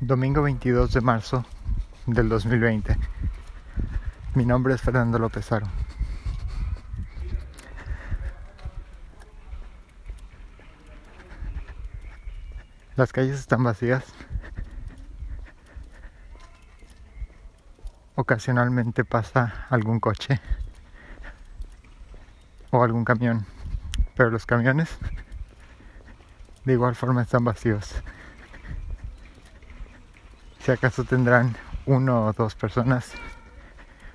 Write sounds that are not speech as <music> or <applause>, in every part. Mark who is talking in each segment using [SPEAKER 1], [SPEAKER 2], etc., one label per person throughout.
[SPEAKER 1] Domingo 22 de marzo del 2020. Mi nombre es Fernando López Aro. Las calles están vacías. Ocasionalmente pasa algún coche o algún camión, pero los camiones de igual forma están vacíos. Si acaso tendrán uno o dos personas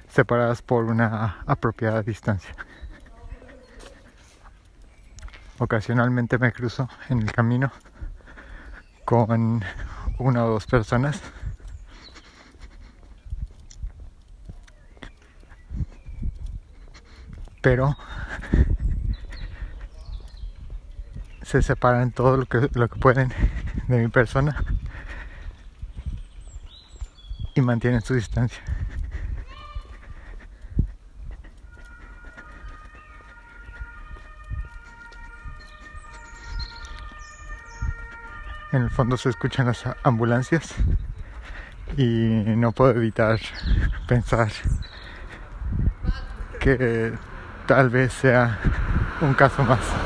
[SPEAKER 1] separadas por una apropiada distancia. Ocasionalmente me cruzo en el camino con una o dos personas. Pero se separan todo lo que, lo que pueden de mi persona y mantienen su distancia. En el fondo se escuchan las ambulancias y no puedo evitar pensar que tal vez sea un caso más.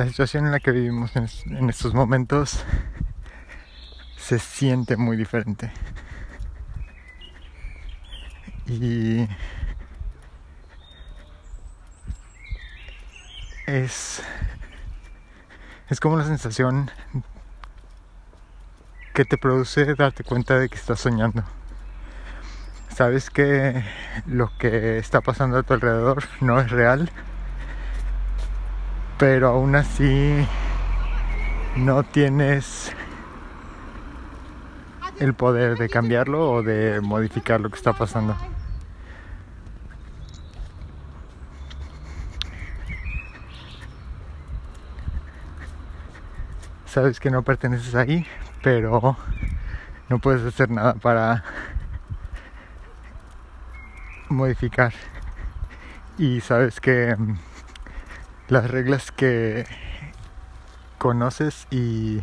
[SPEAKER 1] La situación en la que vivimos en, estos momentos se siente muy diferente. Y es es como la sensación que te produce darte cuenta de que estás soñando. Sabes que lo que está pasando a tu alrededor no es real pero aún así no tienes el poder de cambiarlo o de modificar lo que está pasando. Sabes que no perteneces ahí, pero no puedes hacer nada para modificar. Y sabes que las reglas que conoces y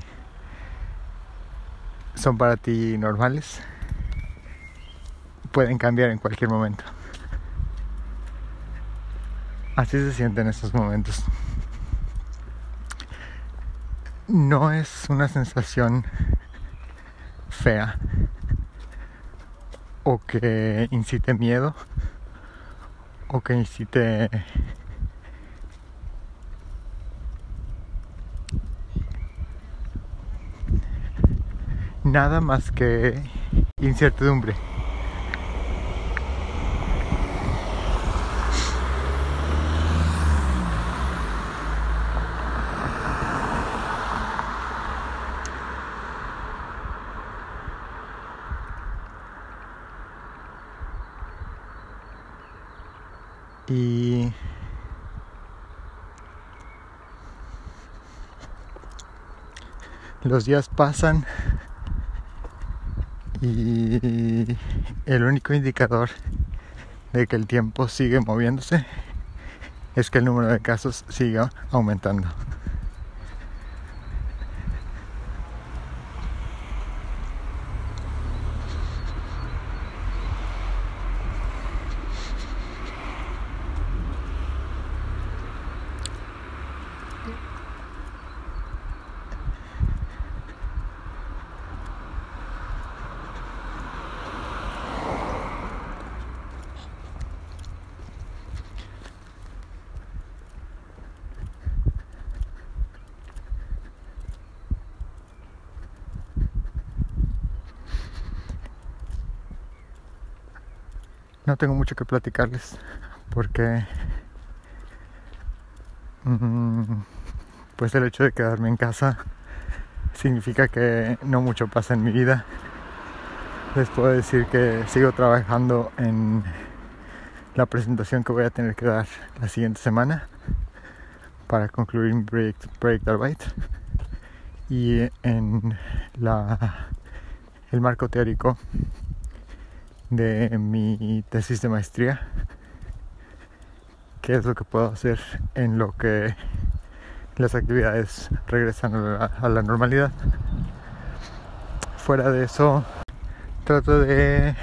[SPEAKER 1] son para ti normales pueden cambiar en cualquier momento. Así se siente en estos momentos. No es una sensación fea o que incite miedo o que incite nada más que incertidumbre. Y los días pasan y el único indicador de que el tiempo sigue moviéndose es que el número de casos siga aumentando. No tengo mucho que platicarles porque mm, pues el hecho de quedarme en casa significa que no mucho pasa en mi vida. Les puedo decir que sigo trabajando en la presentación que voy a tener que dar la siguiente semana para concluir mi proyecto, Arbeit y en la, el marco teórico de mi tesis de maestría, qué es lo que puedo hacer en lo que las actividades regresan a la, normalidad. Fuera de eso, trato de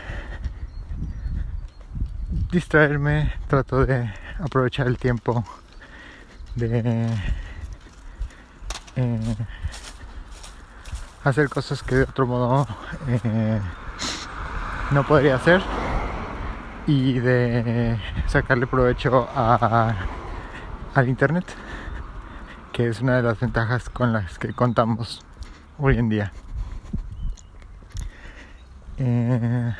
[SPEAKER 1] distraerme, trato de aprovechar el tiempo de eh, hacer cosas que de otro modo eh, no podría hacer. Y de sacarle provecho a, al internet que es una de las ventajas con las que contamos hoy en día. Eh,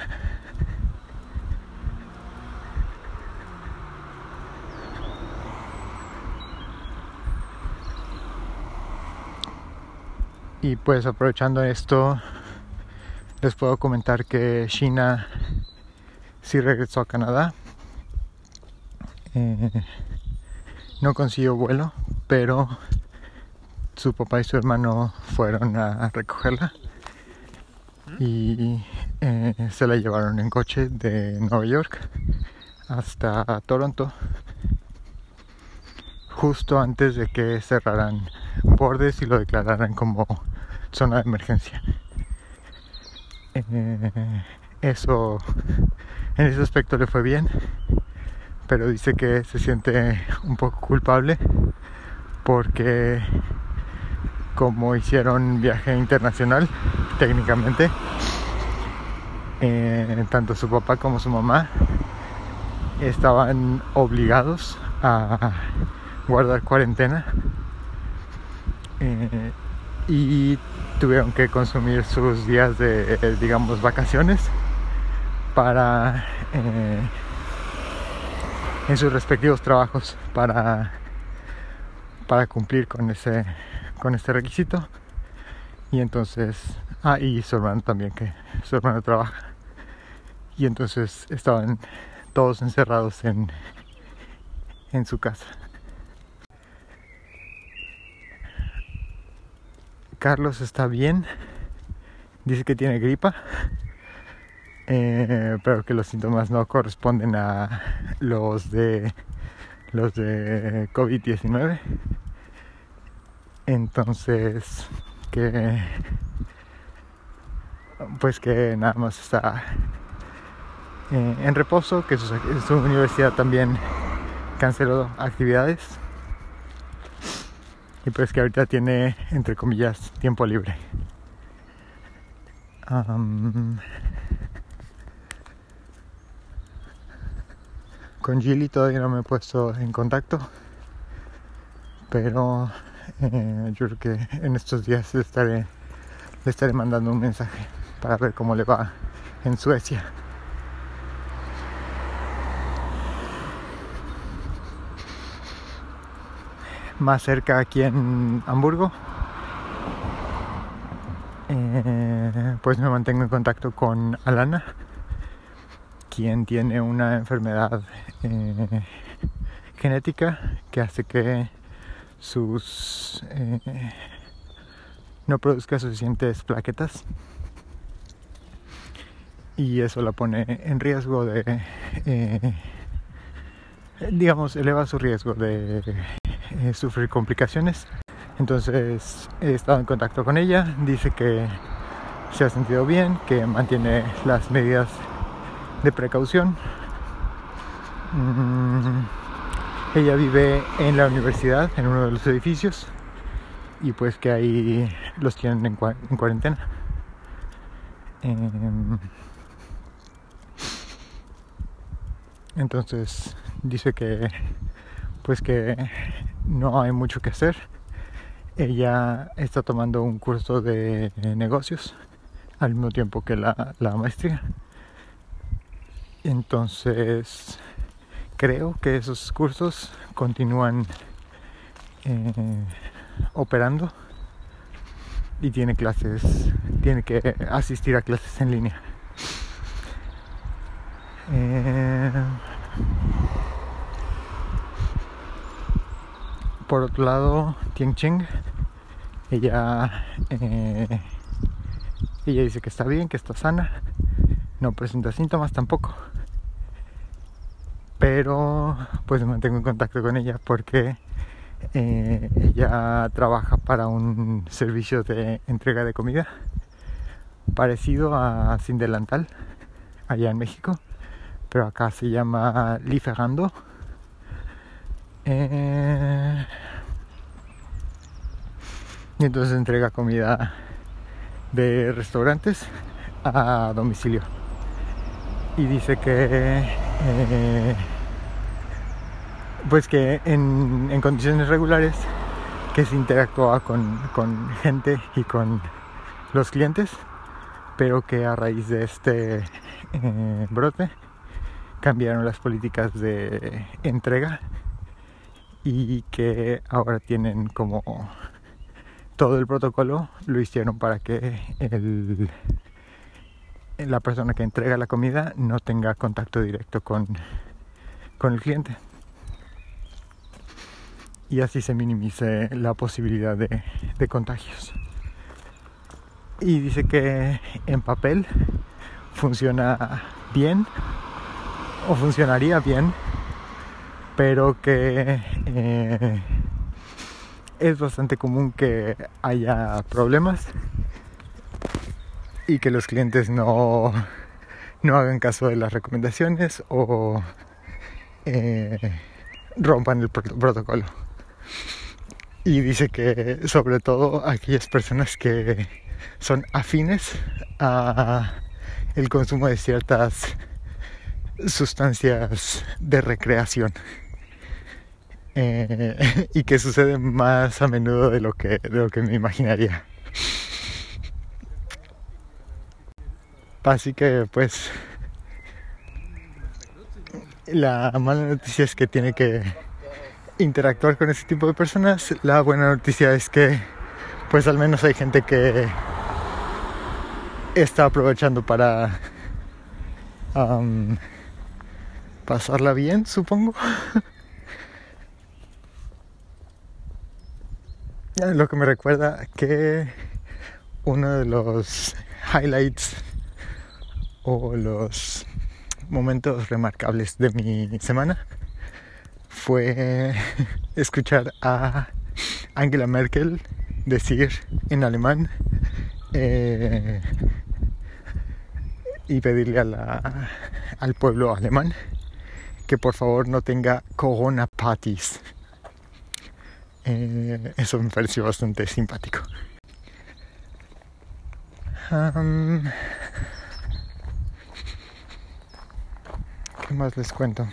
[SPEAKER 1] y pues aprovechando esto les puedo comentar que China sí regresó a Canadá. Eh, no consiguió vuelo, pero su papá y su hermano fueron a recogerla y eh, se la llevaron en coche de Nueva York hasta Toronto justo antes de que cerraran bordes y lo declararan como zona de emergencia. <laughs> Eso en ese aspecto le fue bien, pero dice que se siente un poco culpable porque como hicieron viaje internacional técnicamente, eh, tanto su papá como su mamá estaban obligados a guardar cuarentena eh, y tuvieron que consumir sus días de, eh, digamos, vacaciones para eh, en sus respectivos trabajos para para cumplir con ese con este requisito. Y entonces ah y su hermano también que su hermano trabaja. Y entonces estaban todos encerrados en en su casa Carlos está bien. Dice que tiene gripa. Eh, pero que los síntomas no corresponden a los de los de COVID-19. Entonces, que pues que nada más está eh, en reposo, que su universidad también canceló actividades y pues que ahorita tiene, entre comillas, tiempo libre. con Gilly todavía no me he puesto en contacto, pero eh, yo creo que en estos días estaré, le estaré mandando un mensaje para ver cómo le va en Suecia. Más cerca aquí en Hamburgo. Eh, pues me mantengo en contacto con Alana, quien tiene una enfermedad eh, genética que hace que sus eh, no produzca suficientes plaquetas y eso la pone en riesgo de digamos eleva su riesgo de eh, sufrir complicaciones. Entonces he estado en contacto con ella, dice que se ha sentido bien, que mantiene las medidas de precaución. Mm, ella vive en la universidad, en uno de los edificios, y pues que ahí los tienen en, cuarentena. Em, entonces dice que pues que no hay mucho que hacer. Ella está tomando un curso de negocios al mismo tiempo que la, maestría. Entonces, creo que esos cursos continúan eh, operando y tiene clases, tiene que asistir a clases en línea. Eh, por otro lado, Tieng Cheng, ella, eh, ella dice que está bien, que está sana, no presenta síntomas tampoco. Pero pues me mantengo en contacto con ella porque eh, ella trabaja para un servicio de entrega de comida parecido a Sin Delantal allá en México, pero acá se llama Liferando. Eh, y entonces entrega comida de restaurantes a domicilio. Y dice que eh, pues que en, condiciones regulares que se interactúa con, gente y con los clientes, pero que a raíz de este eh, brote cambiaron las políticas de entrega y que ahora tienen como todo el protocolo lo hicieron para que el, la persona que entrega la comida no tenga contacto directo con, con el cliente y así se minimice la posibilidad de, de contagios. Y dice que en papel funciona bien o funcionaría bien, pero que eh, es bastante común que haya problemas y que los clientes no, no hagan caso de las recomendaciones o eh, rompan el protocolo. Y dice que sobre todo aquellas personas que son afines a el consumo de ciertas sustancias de recreación eh, <laughs> y que sucede más a menudo de lo que de lo que me imaginaría así que pues la mala noticia es que tiene que interactuar con ese tipo de personas. La buena noticia es que pues al menos hay gente que está aprovechando para pasarla bien, supongo. <laughs> Lo que me recuerda que uno de los highlights o los momentos remarcables de mi semana fue <laughs> escuchar a Angela Merkel decir en alemán eh, y pedirle al pueblo alemán que por favor no tenga corona parties. Eh, eso me pareció bastante simpático. ¿Qué más les cuento?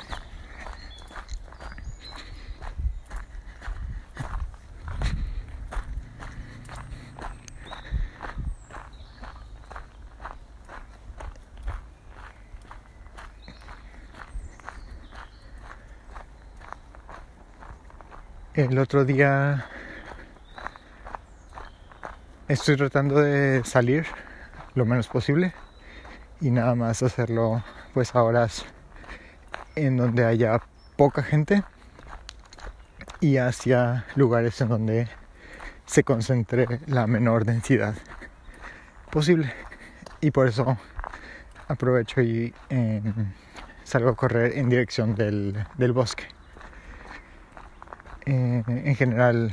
[SPEAKER 1] El otro día estoy tratando de salir lo menos posible y nada más hacerlo pues a horas en donde haya poca gente y hacia lugares en donde se concentre la menor densidad posible. Y por eso aprovecho y eh, salgo a correr en dirección del, del bosque en general,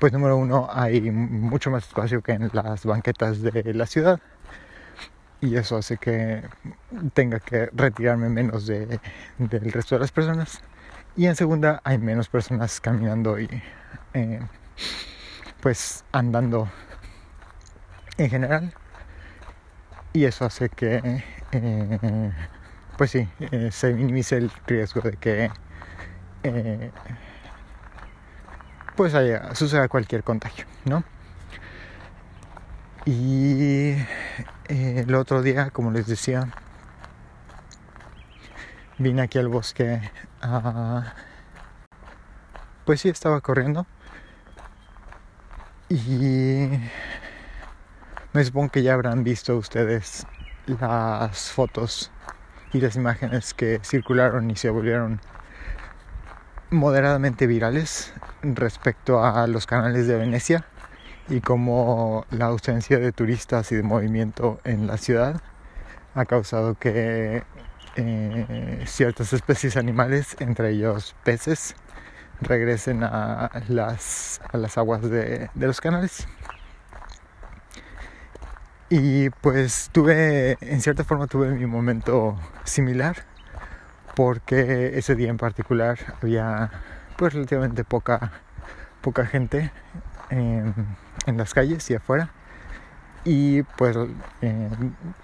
[SPEAKER 1] pues número uno, hay mucho más espacio que en las banquetas de la ciudad y eso hace que tenga que retirarme menos de, del resto de las personas. Y en segunda, hay menos personas caminando y eh, pues andando en general. Y eso hace que, eh, pues sí, se minimice el riesgo de que pues suceda cualquier contagio, ¿no? Y eh, el otro día, como les decía, vine aquí al bosque a... Pues sí, estaba corriendo. Y me supongo que ya habrán visto ustedes las fotos y las imágenes que circularon y se volvieron moderadamente virales respecto a los canales de Venecia y como la ausencia de turistas y de movimiento en la ciudad ha causado que eh, ciertas especies animales, entre ellos peces, regresen a las, a las aguas de, de los canales. Y pues tuve, en cierta forma tuve mi momento similar, porque ese día en particular había pues relativamente poca, poca gente en, las calles y afuera. Y pues eh,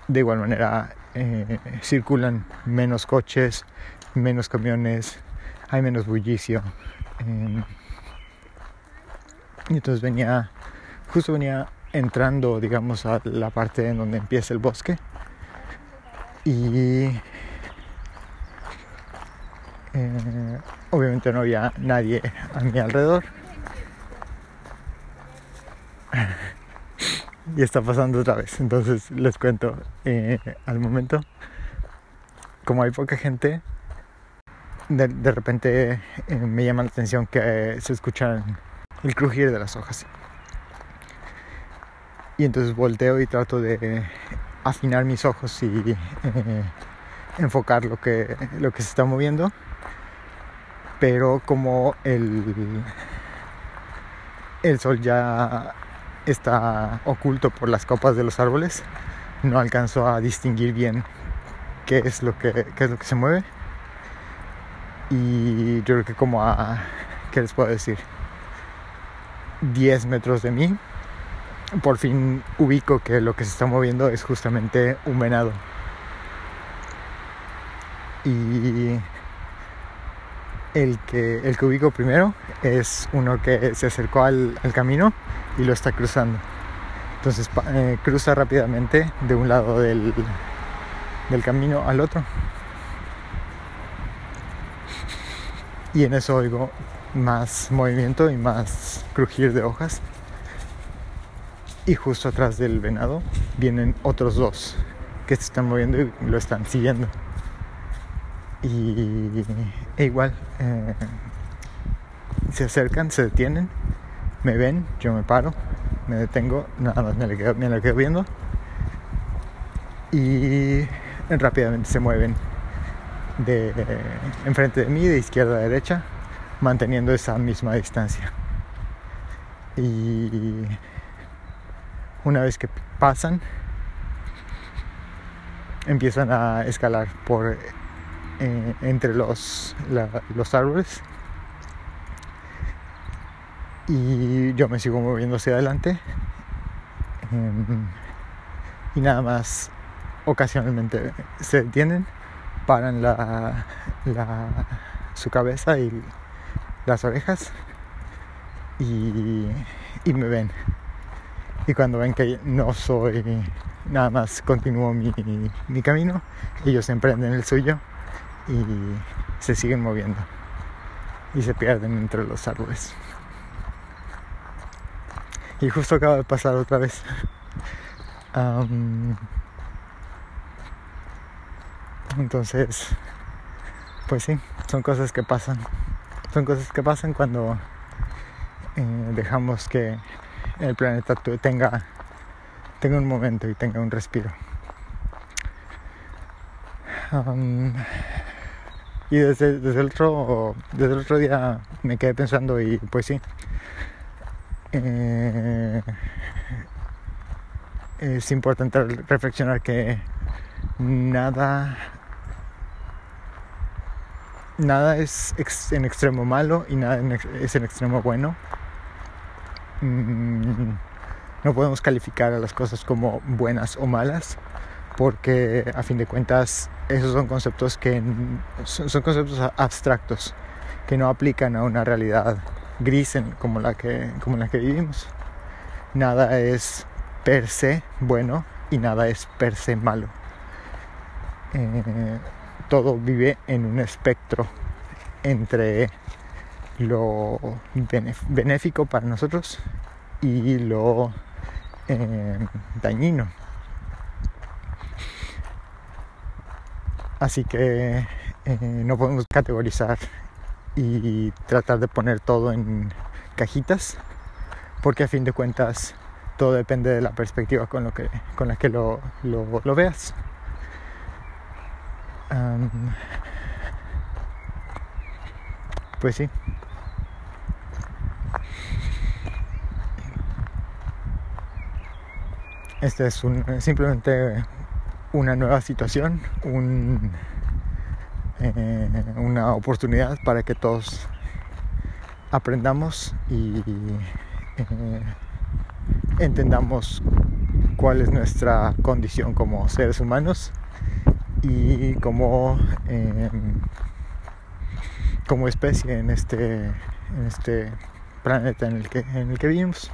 [SPEAKER 1] de igual manera eh, circulan menos coches, menos camiones, hay menos bullicio. Eh, y entonces venía, justo venía entrando, digamos, a la parte en donde empieza el bosque. Y eh, obviamente no había nadie a mi alrededor. y está pasando otra vez. Entonces les cuento eh, al momento, como hay poca gente, de, repente eh, me llama la atención que se escuchan el crujir de las hojas. Y entonces volteo y trato de afinar mis ojos y enfocar lo que, lo que se está moviendo. Pero como el, el sol ya está oculto por las copas de los árboles, no alcanzo a distinguir bien qué es lo que, qué es lo que se mueve. Y yo creo que como a, ¿qué les puedo decir? 10 metros de mí por fin ubico que lo que se está moviendo es justamente un venado. Y el que, el que ubico primero es uno que se acercó al, camino y lo está cruzando. Entonces eh, cruza rápidamente de un lado del, del camino al otro. Y en eso oigo más movimiento y más crujir de hojas y justo atrás del venado vienen otros dos que se están moviendo y lo están siguiendo. Y e igual eh, se acercan, se detienen, me ven, yo me paro, me detengo, nada más me lo quedo, viendo y rápidamente se mueven de enfrente de mí, de izquierda a derecha, manteniendo esa misma distancia. Y una vez que pasan, empiezan a escalar por eh, entre los, los árboles. Y yo me sigo moviendo hacia adelante. Em, y nada más ocasionalmente se detienen paran la, la, su cabeza y las orejas y, y me ven. Y cuando ven que no soy nada más continúo mi, mi camino, ellos emprenden el suyo y se siguen moviendo y se pierden entre los árboles. Y justo acaba de pasar otra vez. entonces, pues sí, son cosas que pasan. Son cosas que pasan cuando eh, dejamos que el planeta tenga, tenga un momento y tenga un respiro. Y desde, el otro, desde el otro día me quedé pensando y pues sí. Eh, es importante reflexionar que nada nada es en extremo malo y nada es en extremo bueno Mm, no podemos calificar a las cosas como buenas o malas porque a fin de cuentas esos son conceptos que son, conceptos abstractos que no aplican a una realidad gris como la que como la que vivimos nada es per se bueno y nada es per se malo eh, todo vive en un espectro entre lo benéfico para nosotros y lo eh, dañino. Así que eh, no podemos categorizar y tratar de poner todo en cajitas, porque a fin de cuentas todo depende de la perspectiva con, lo que, con la que lo, lo, veas. pues sí. Esta es simplemente una nueva situación, eh, una oportunidad para que todos aprendamos y eh, entendamos cuál es nuestra condición como seres humanos y como, em, como especie en este, en este planeta en el que, en el que vivimos.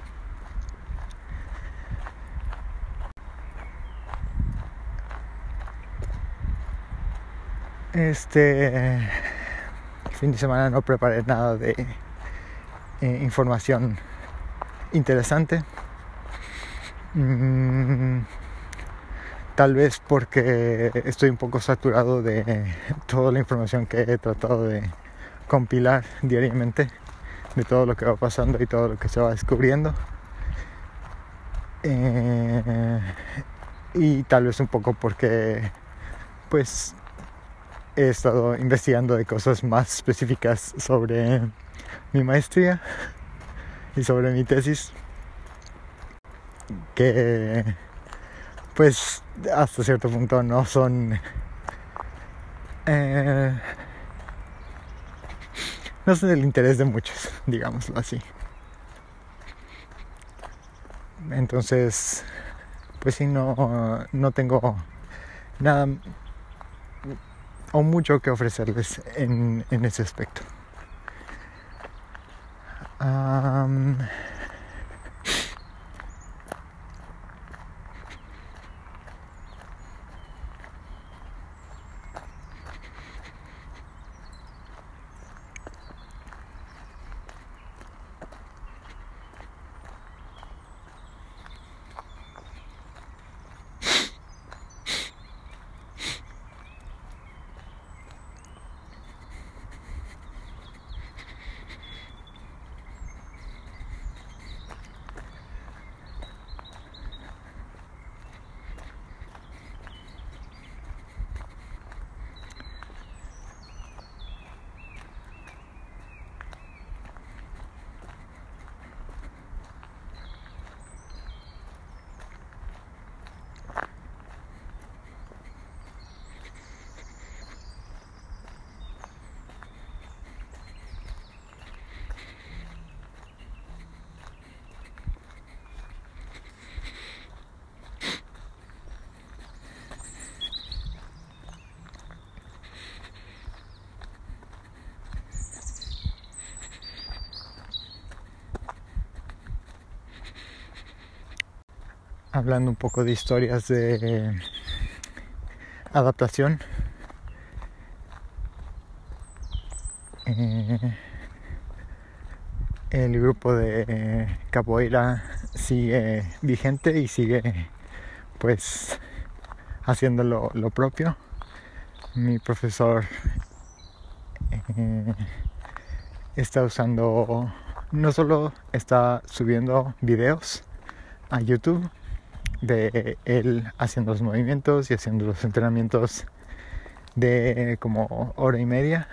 [SPEAKER 1] Este fin de semana no preparé nada de eh, información interesante. Mm, tal vez porque estoy un poco saturado de toda la información que he tratado de compilar diariamente, de todo lo que va pasando y todo lo que se va descubriendo. Eh, y tal vez un poco porque pues he estado investigando de cosas más específicas sobre mi maestría y sobre mi tesis que pues hasta cierto punto no son eh, no son del interés de muchos digámoslo así. Entonces pues sí no no tengo nada o mucho que ofrecerles en, en ese aspecto hablando un poco de historias de adaptación. Eh, el grupo de capoeira sigue vigente y sigue pues haciendo lo, propio. Mi profesor eh, está usando, no solo está subiendo videos a YouTube, de él haciendo los movimientos y haciendo los entrenamientos de como hora y media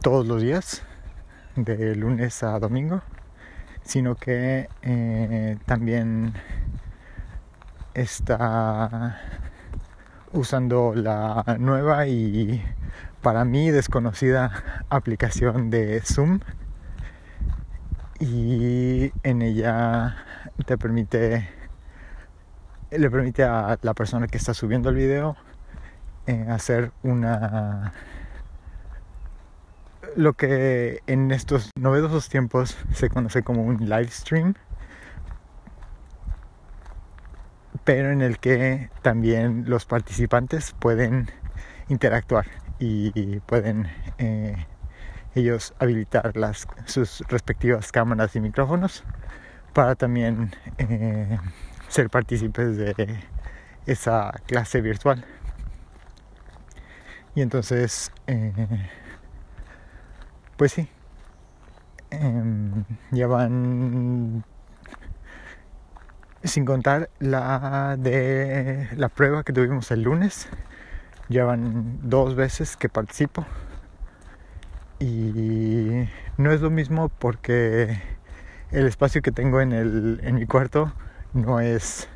[SPEAKER 1] todos los días de lunes a domingo sino que eh, también está usando la nueva y para mí desconocida aplicación de Zoom y en ella te permite le permite a la persona que está subiendo el video eh, hacer una lo que en estos novedosos tiempos se conoce como un live stream pero en el que también los participantes pueden interactuar y pueden eh, ellos habilitar las, sus respectivas cámaras y micrófonos para también eh, ser partícipes de esa clase virtual. Y entonces, eh, pues sí, eh, ya van, sin contar la de la prueba que tuvimos el lunes. Llevan dos veces que participo. Y no es lo mismo porque el espacio que tengo en, el, en mi cuarto no es,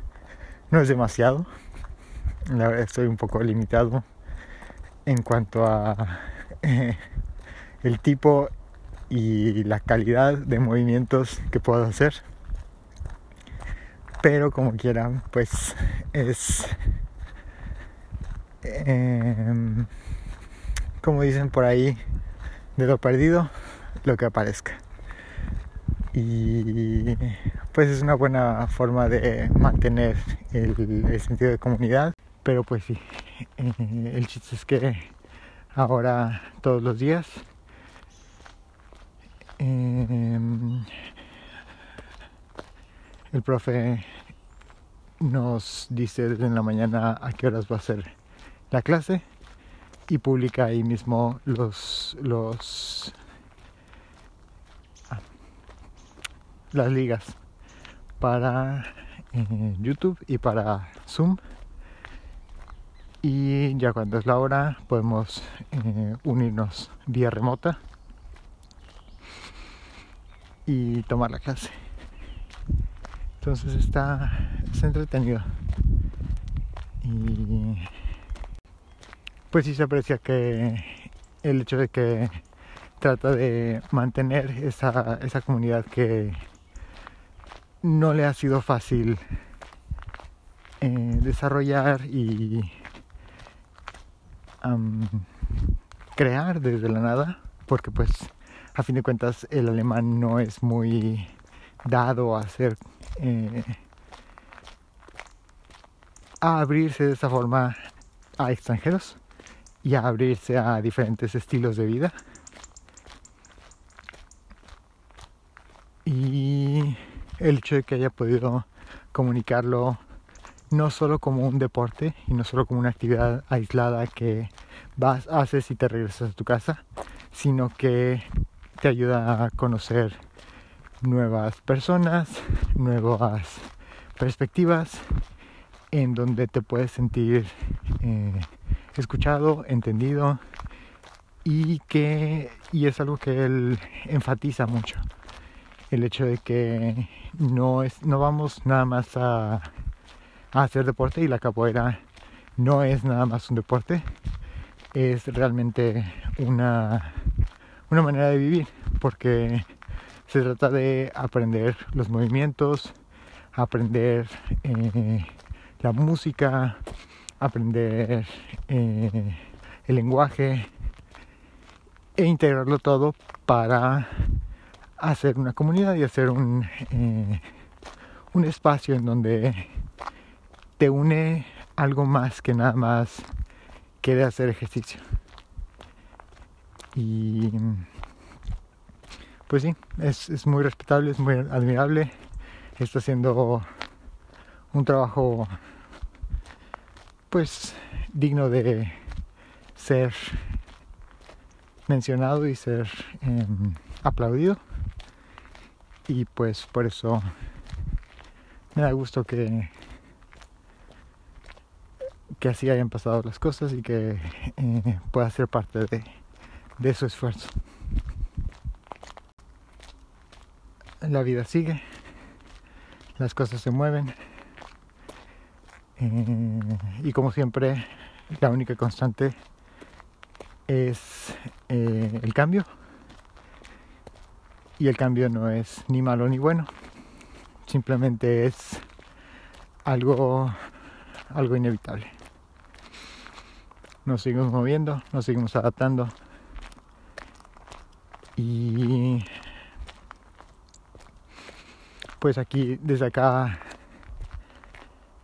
[SPEAKER 1] no es demasiado. La verdad estoy un poco limitado en cuanto a eh, el tipo y la calidad de movimientos que puedo hacer pero como quieran pues es em, como dicen por ahí de lo perdido lo que aparezca. Y pues es una buena forma de mantener el, sentido de comunidad pero pues sí eh, el chiste es que ahora todos los días em, el profe nos dice desde la mañana a qué horas va a ser la clase y publica ahí mismo los los ah, las ligas para eh, YouTube y para Zoom y ya cuando es la hora podemos eh, unirnos vía remota y tomar la clase. Entonces está, entretenido. Y pues sí se aprecia que el hecho de que trata de mantener esa, esa comunidad que no le ha sido fácil eh, desarrollar y crear desde la nada, porque pues a fin de cuentas el alemán no es muy dado a hacer eh, a abrirse de esa forma a extranjeros y a abrirse a diferentes estilos de vida. Y el hecho de que haya podido comunicarlo no solo como un deporte y no solo como una actividad aislada que vas, haces y te regresas a tu casa, sino que te ayuda a conocer nuevas personas, nuevas perspectivas en donde te puedes sentir eh, escuchado, entendido y que y es algo que él enfatiza mucho. El hecho de que no es no vamos nada más a, hacer deporte y la capoeira no es nada más un deporte es realmente una una manera de vivir porque se trata de aprender los movimientos, aprender eh, la música, aprender eh, el lenguaje e integrarlo todo para hacer una comunidad y hacer un, eh, un espacio en donde te une algo más que nada más que de hacer ejercicio. Y pues sí, es, muy respetable, es muy admirable. Está haciendo un trabajo pues digno de ser mencionado y ser em, aplaudido. Y pues por eso me da gusto que, que así hayan pasado las cosas y que eh, pueda ser parte de, de su esfuerzo. la vida sigue, las cosas se mueven <laughs> y como siempre la única constante es eh, el cambio. Y el cambio no es ni malo ni bueno, simplemente es algo, algo inevitable. Nos seguimos moviendo, nos seguimos adaptando. Y pues aquí desde acá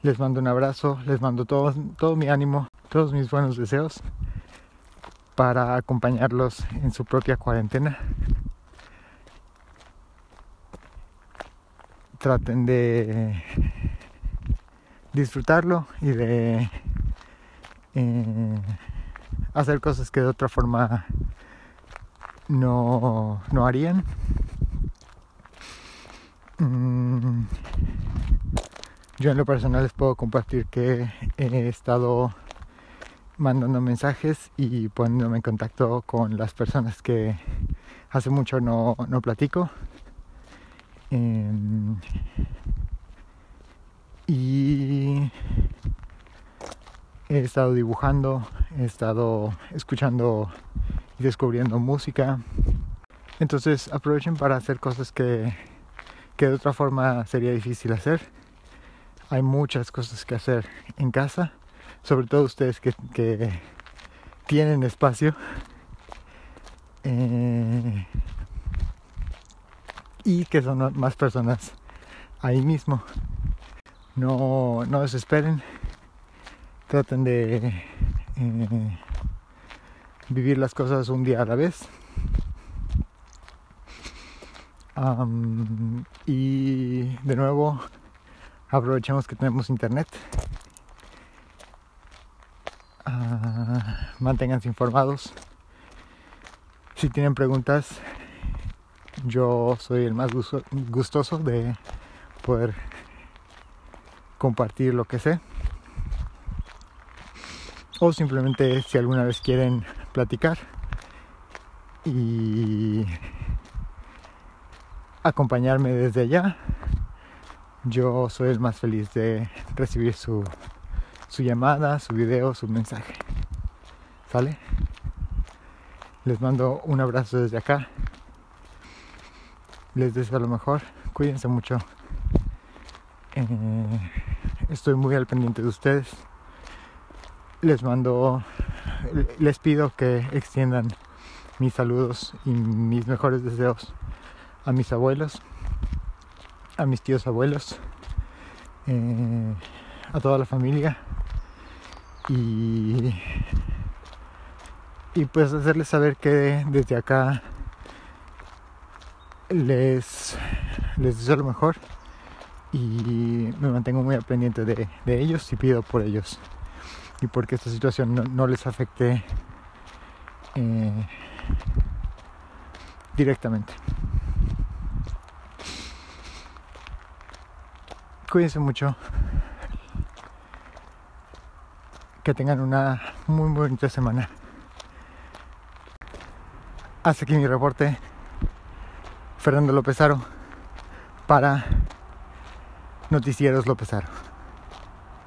[SPEAKER 1] les mando un abrazo, les mando todo, todo mi ánimo, todos mis buenos deseos para acompañarlos en su propia cuarentena. Traten de disfrutarlo y de eh, hacer cosas que de otra forma no, no harían. Mm. Yo en lo personal les puedo compartir que he estado mandando mensajes y poniéndome en contacto con las personas que hace mucho no, no platico. Em, y he estado dibujando, he estado escuchando y descubriendo música. Entonces aprovechen para hacer cosas que, que de otra forma sería difícil hacer. Hay muchas cosas que hacer en casa, sobre todo ustedes que, que tienen espacio. Eh, y que son más personas ahí mismo. No, no desesperen, traten de eh, vivir las cosas un día a la vez. y de nuevo aprovechemos que tenemos internet. Uh, manténganse informados. Si tienen preguntas, yo soy el más gustoso de poder compartir lo que sé. O simplemente si alguna vez quieren platicar y acompañarme desde allá, yo soy el más feliz de recibir su, su llamada, su video, su mensaje. ¿Sale? Les mando un abrazo desde acá. Les deseo lo mejor. Cuídense mucho. Eh, estoy muy al pendiente de ustedes. Les mando, les pido que extiendan mis saludos y mis mejores deseos a mis abuelos, a mis tíos abuelos, eh, a toda la familia y, y pues hacerles saber que desde acá les, les deseo lo mejor y me mantengo muy al pendiente de, ellos y pido por ellos y porque esta situación no, les afecte eh, directamente. Cuídense mucho. Que tengan una muy bonita semana. Hasta aquí mi reporte. Fernando López Aro para Noticieros López Aro.